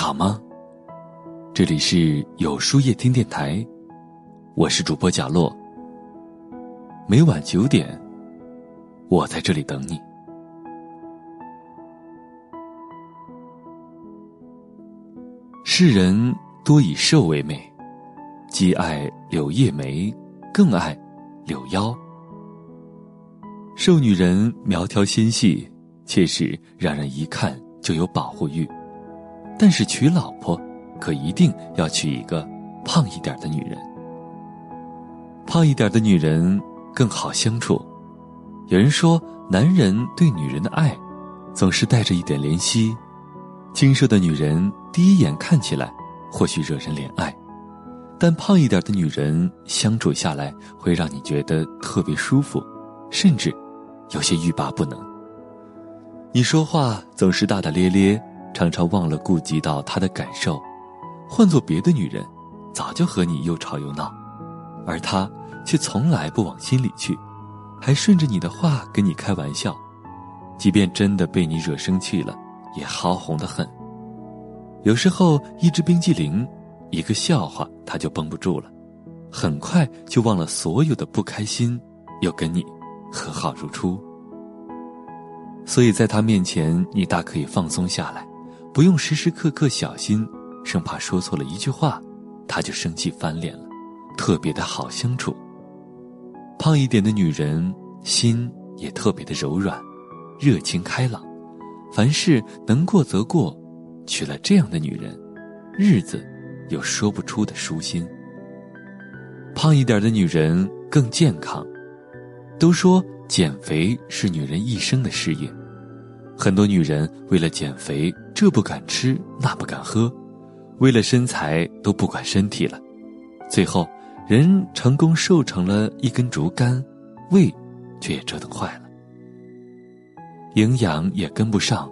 好吗？这里是有书夜听电台，我是主播贾洛。每晚九点，我在这里等你。世人多以瘦为美，既爱柳叶眉，更爱柳腰。瘦女人苗条纤细，确实让人一看就有保护欲。但是娶老婆，可一定要娶一个胖一点的女人。胖一点的女人更好相处。有人说，男人对女人的爱，总是带着一点怜惜。精瘦的女人第一眼看起来或许惹人怜爱，但胖一点的女人相处。下来会让你觉得特别舒服，甚至。有些欲罢不能。你说话总是大大咧咧，常常忘了顾及到他的感受。换做别的女人，早就和你又吵又闹，而他却从来不往心里去，还顺着你的话跟你开玩笑。即便真的被你惹生气了，也好哄得很。有时候一支冰激凌，一个笑话，他就绷不住了，很快就忘了所有的不开心，又跟你。和好如初，所以在他面前，你大可以放松下来，不用时时刻刻小心，生怕说错了一句话，他就生气翻脸了，特别的好相处。胖一点的女人心也特别的柔软，热情开朗，凡事能过则过，娶了这样的女人，日子有说不出的舒心。胖一点的女人更健康。都说减肥是女人一生的事业，很多女人为了减肥，这不敢吃那不敢喝，为了身材都不管身体了，最后人成功瘦成了一根竹竿，胃却也折腾坏了，营养也跟不上，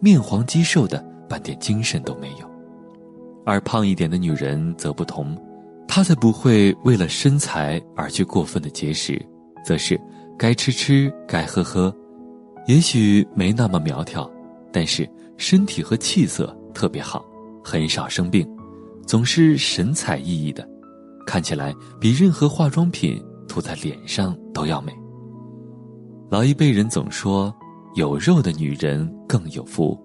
面黄肌瘦的半点精神都没有，而胖一点的女人则不同，她才不会为了身材而去过分的节食。则是该吃吃，该喝喝，也许没那么苗条，但是身体和气色特别好，很少生病，总是神采奕奕的，看起来比任何化妆品涂在脸上都要美。老一辈人总说有肉的女人更有福，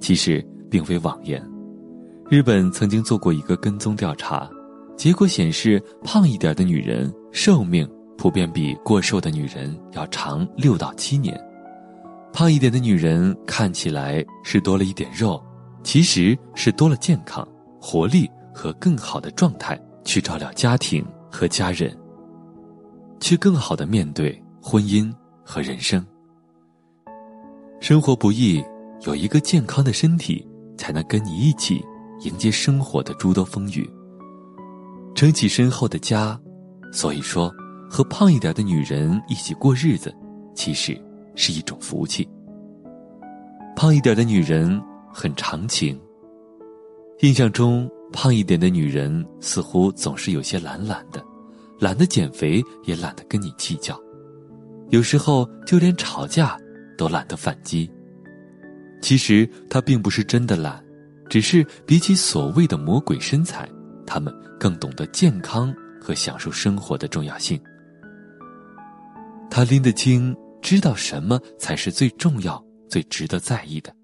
其实并非妄言。日本曾经做过一个跟踪调查，结果显示，胖一点的女人寿命。普遍比过瘦的女人要长六到七年，胖一点的女人看起来是多了一点肉，其实是多了健康、活力和更好的状态去照料家庭和家人，去更好的面对婚姻和人生。生活不易，有一个健康的身体，才能跟你一起迎接生活的诸多风雨，撑起身后的家。所以说。和胖一点的女人一起过日子，其实是一种福气。胖一点的女人很长情。印象中，胖一点的女人似乎总是有些懒懒的，懒得减肥，也懒得跟你计较，有时候就连吵架都懒得反击。其实她并不是真的懒，只是比起所谓的魔鬼身材，她们更懂得健康和享受生活的重要性。她拎得清，知道什么才是最重要、最值得在意的，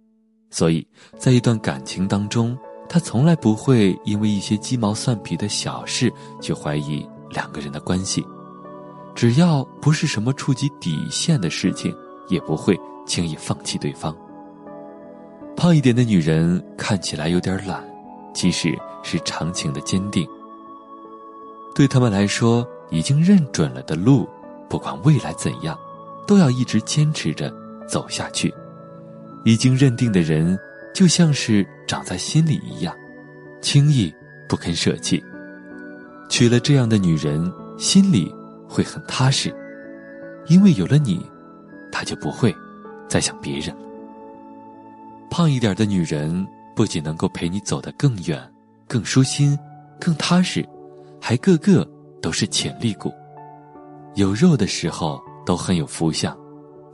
所以在一段感情当中，他从来不会因为一些鸡毛蒜皮的小事去怀疑两个人的关系，只要不是什么触及底线的事情，也不会轻易放弃对方。胖一点的女人看起来有点懒，其实是长情的坚定。对他们来说，已经认准了的路。不管未来怎样，都要一直坚持着走下去。已经认定的人，就像是长在心里一样，轻易不肯舍弃。娶了这样的女人，心里会很踏实，因为有了你，他就不会再想别人。胖一点的女人，不仅能够陪你走得更远、更舒心、更踏实，还个个都是潜力股。有肉的时候都很有福相，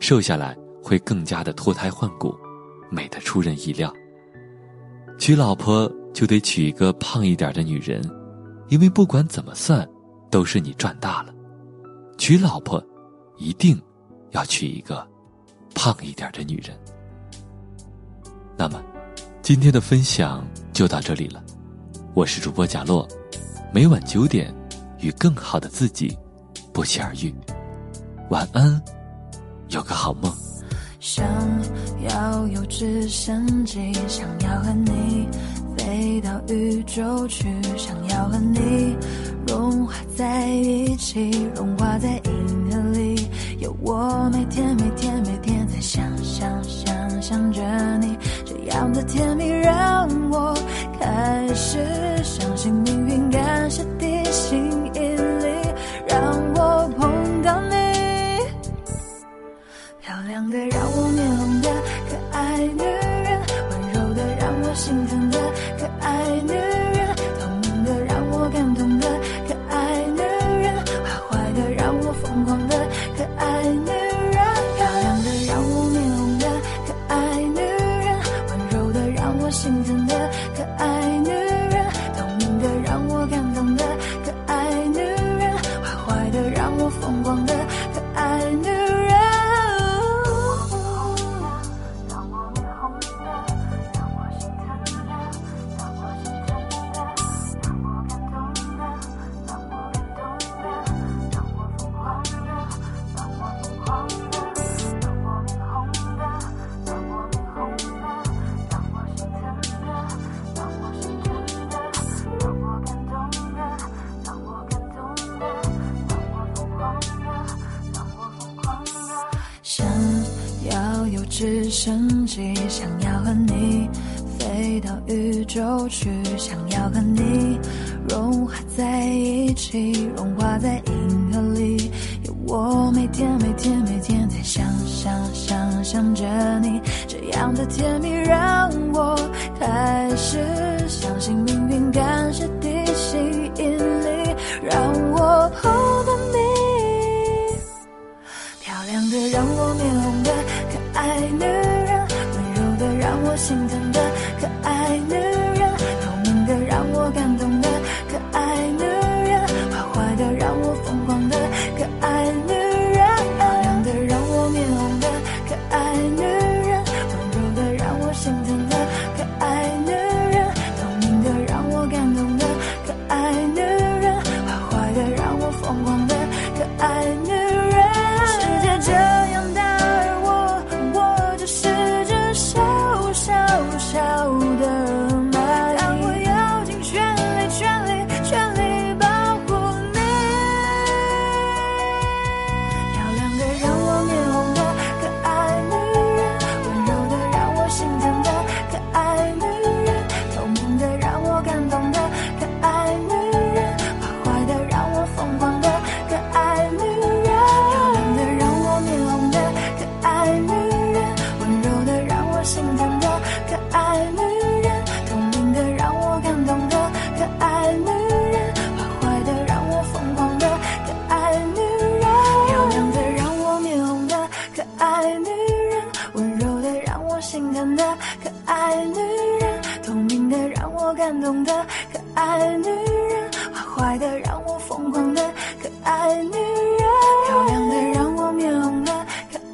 瘦下来会更加的脱胎换骨，美得出人意料。娶老婆就得娶一个胖一点的女人，因为不管怎么算，都是你赚大了。娶老婆，一定要娶一个胖一点的女人。那么，今天的分享就到这里了。我是主播贾洛，每晚九点，与更好的自己不期而遇。晚安，有个好梦。想要有直升机，想要和你飞到宇宙去，想要和你融化在一起，融化在银河里。有我每天每天每天在想想想想着你，这样的甜蜜让我开始相信命运，感谢直升机，想要和你飞到宇宙去，想要和你融化在一起，融化在银河里。有我每天每天每天在想想想象着你，这样的甜蜜让我开始相信命运，感我心疼的可爱女人，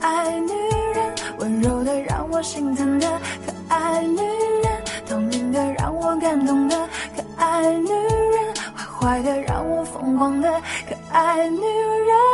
爱女人，温柔的让我心疼的可爱女人，透明的让我感动的可爱女人，坏坏的让我疯狂的可爱女人。